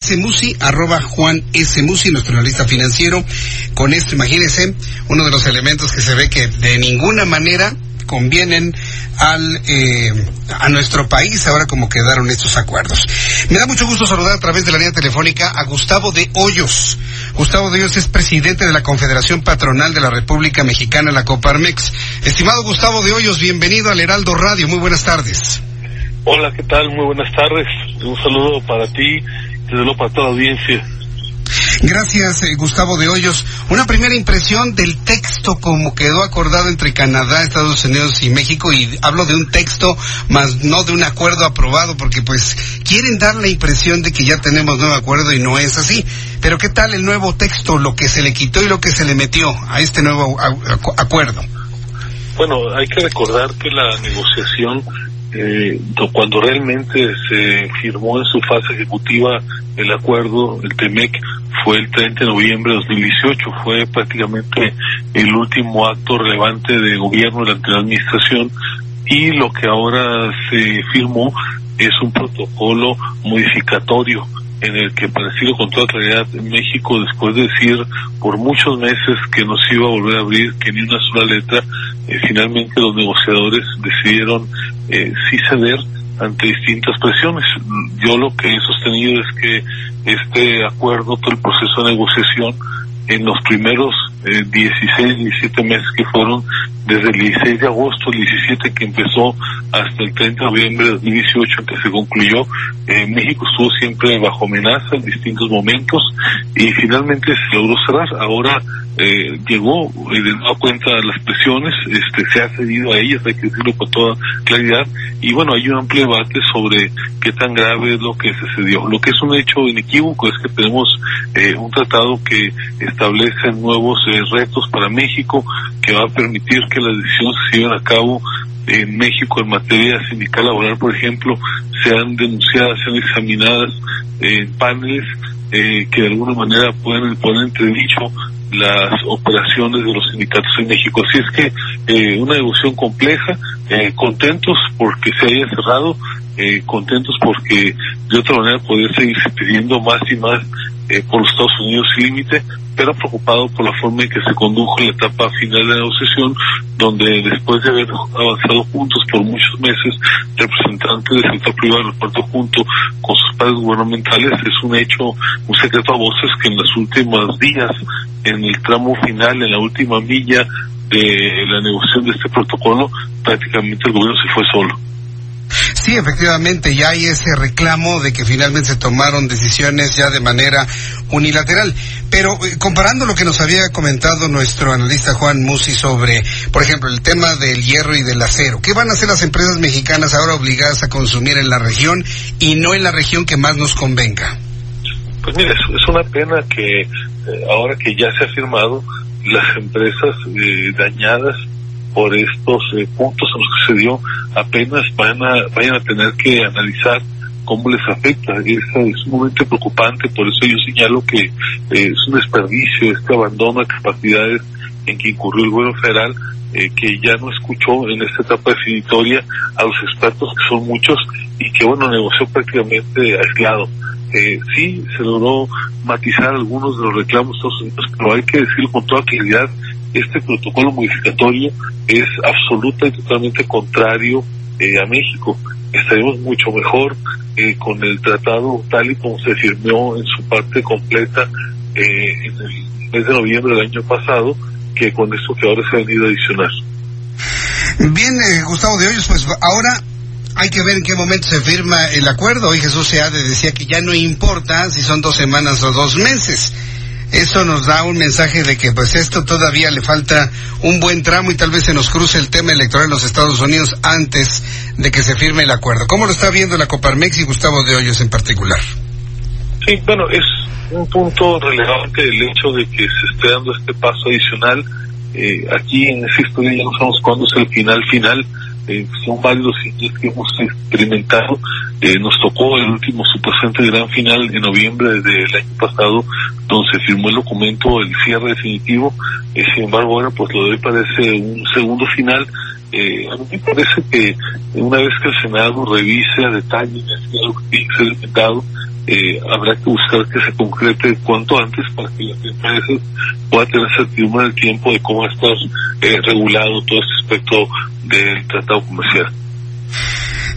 Smusi, arroba Juan S. Musi, nuestro analista financiero. Con esto, imagínense, uno de los elementos que se ve que de ninguna manera convienen al eh, a nuestro país ahora como quedaron estos acuerdos. Me da mucho gusto saludar a través de la línea telefónica a Gustavo de Hoyos. Gustavo de Hoyos es presidente de la Confederación Patronal de la República Mexicana, la Coparmex. Estimado Gustavo de Hoyos, bienvenido al Heraldo Radio. Muy buenas tardes. Hola, ¿qué tal? Muy buenas tardes. Un saludo para ti, desde luego para toda la audiencia. Gracias, eh, Gustavo de Hoyos. Una primera impresión del texto como quedó acordado entre Canadá, Estados Unidos y México, y hablo de un texto, más no de un acuerdo aprobado, porque pues quieren dar la impresión de que ya tenemos nuevo acuerdo y no es así. Pero ¿qué tal el nuevo texto, lo que se le quitó y lo que se le metió a este nuevo acu- acuerdo? Bueno, hay que recordar que la negociación, eh, do- cuando realmente se firmó en su fase ejecutiva el acuerdo, el TEMEC, fue el 30 de noviembre de 2018. Fue prácticamente el último acto relevante de gobierno de la administración y lo que ahora se firmó es un protocolo modificatorio en el que para decirlo con toda claridad México después de decir por muchos meses que nos iba a volver a abrir que ni una sola letra eh, finalmente los negociadores decidieron eh, sí ceder ante distintas presiones. Yo lo que he sostenido es que este acuerdo todo el proceso de negociación en los primeros eh, 16, 17 meses que fueron desde el 16 de agosto, el 17 que empezó hasta el 30 de noviembre de 2018 que se concluyó, eh, México estuvo siempre bajo amenaza en distintos momentos y finalmente se logró cerrar. Ahora eh, llegó y de cuenta las presiones, este, se ha cedido a ellas, hay que decirlo con toda claridad, y bueno, hay un amplio debate sobre qué tan grave es lo que se cedió. Lo que es un hecho inequívoco es que tenemos eh, un tratado que establece nuevos eh, retos para México, que va a permitir que las decisiones se lleven a cabo en México en materia sindical laboral, por ejemplo, sean denunciadas, sean examinadas en paneles eh, que de alguna manera pueden poner en entredicho las operaciones de los sindicatos en México. Así es que eh, una negociación compleja, eh, contentos porque se haya cerrado, eh, contentos porque de otra manera poder seguirse pidiendo más y más eh, por los Estados Unidos sin límite, pero preocupado por la forma en que se condujo la etapa final de la negociación, donde después de haber avanzado juntos por muchos meses, representantes del sector privado del puerto junto con sus padres gubernamentales, es un hecho, un secreto a voces que en los últimos días, en el tramo final, en la última milla de la negociación de este protocolo, prácticamente el gobierno se fue solo. Sí, efectivamente, ya hay ese reclamo de que finalmente se tomaron decisiones ya de manera unilateral. Pero eh, comparando lo que nos había comentado nuestro analista Juan Musi sobre, por ejemplo, el tema del hierro y del acero, ¿qué van a hacer las empresas mexicanas ahora obligadas a consumir en la región y no en la región que más nos convenga? Pues mira, es, es una pena que eh, ahora que ya se ha firmado, las empresas eh, dañadas por estos eh, puntos en los que se dio apenas van a, vayan a tener que analizar cómo les afecta. Es, es sumamente preocupante, por eso yo señalo que eh, es un desperdicio este abandono de capacidades en que incurrió el gobierno federal, eh, que ya no escuchó en esta etapa definitoria a los expertos, que son muchos, y que bueno, negoció prácticamente aislado. Eh, sí, se logró matizar algunos de los reclamos de Estados pero hay que decirlo con toda claridad, este protocolo modificatorio es absoluta y totalmente contrario eh, a México. Estaremos mucho mejor eh, con el tratado tal y como se firmó en su parte completa eh, en el mes de noviembre del año pasado que con esto que ahora se ha venido a adicionar. Bien, eh, Gustavo de Hoyos, pues ahora hay que ver en qué momento se firma el acuerdo. Hoy Jesús Seade decía que ya no importa si son dos semanas o dos meses. Eso nos da un mensaje de que pues esto todavía le falta un buen tramo y tal vez se nos cruce el tema electoral en los Estados Unidos antes de que se firme el acuerdo. ¿Cómo lo está viendo la Coparmex y Gustavo de Hoyos en particular? Sí, bueno, es un punto relevante el hecho de que se esté dando este paso adicional. Eh, aquí historia ya no sabemos cuándo es el final final. Eh, son varios los que hemos experimentado. Eh, nos tocó el último supuestamente gran final en noviembre del año pasado, donde se firmó el documento, el cierre definitivo. Eh, sin embargo, bueno, pues lo de hoy parece un segundo final. Eh, a mí me parece que una vez que el Senado revise a detalle lo que tiene que ser eh, habrá que buscar que se concrete cuanto antes para que las empresas puedan tener certidumbre del tiempo de cómo estar eh, regulado todo este aspecto del tratado comercial.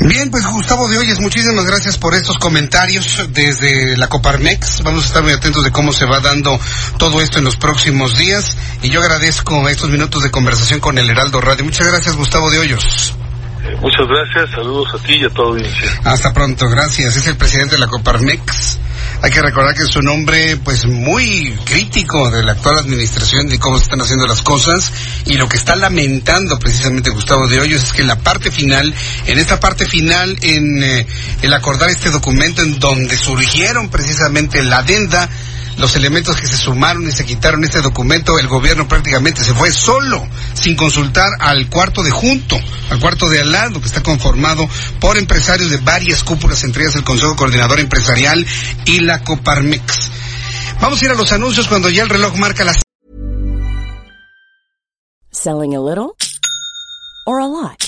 Bien, pues Gustavo de Hoyes, muchísimas gracias por estos comentarios desde la Coparmex. Vamos a estar muy atentos de cómo se va dando todo esto en los próximos días. Y yo agradezco estos minutos de conversación con el Heraldo Radio. Muchas gracias, Gustavo de Hoyos. Muchas gracias, saludos a ti y a toda audiencia. Hasta pronto, gracias. Es el presidente de la Coparmex. Hay que recordar que es un hombre pues muy crítico de la actual administración de cómo se están haciendo las cosas y lo que está lamentando precisamente Gustavo de Hoyos es que en la parte final, en esta parte final, en eh, el acordar este documento en donde surgieron precisamente la adenda los elementos que se sumaron y se quitaron este documento, el gobierno prácticamente se fue solo, sin consultar al cuarto de junto, al cuarto de al lado, que está conformado por empresarios de varias cúpulas, entre ellas el Consejo Coordinador Empresarial y la Coparmex. Vamos a ir a los anuncios cuando ya el reloj marca las... Selling a little or a lot?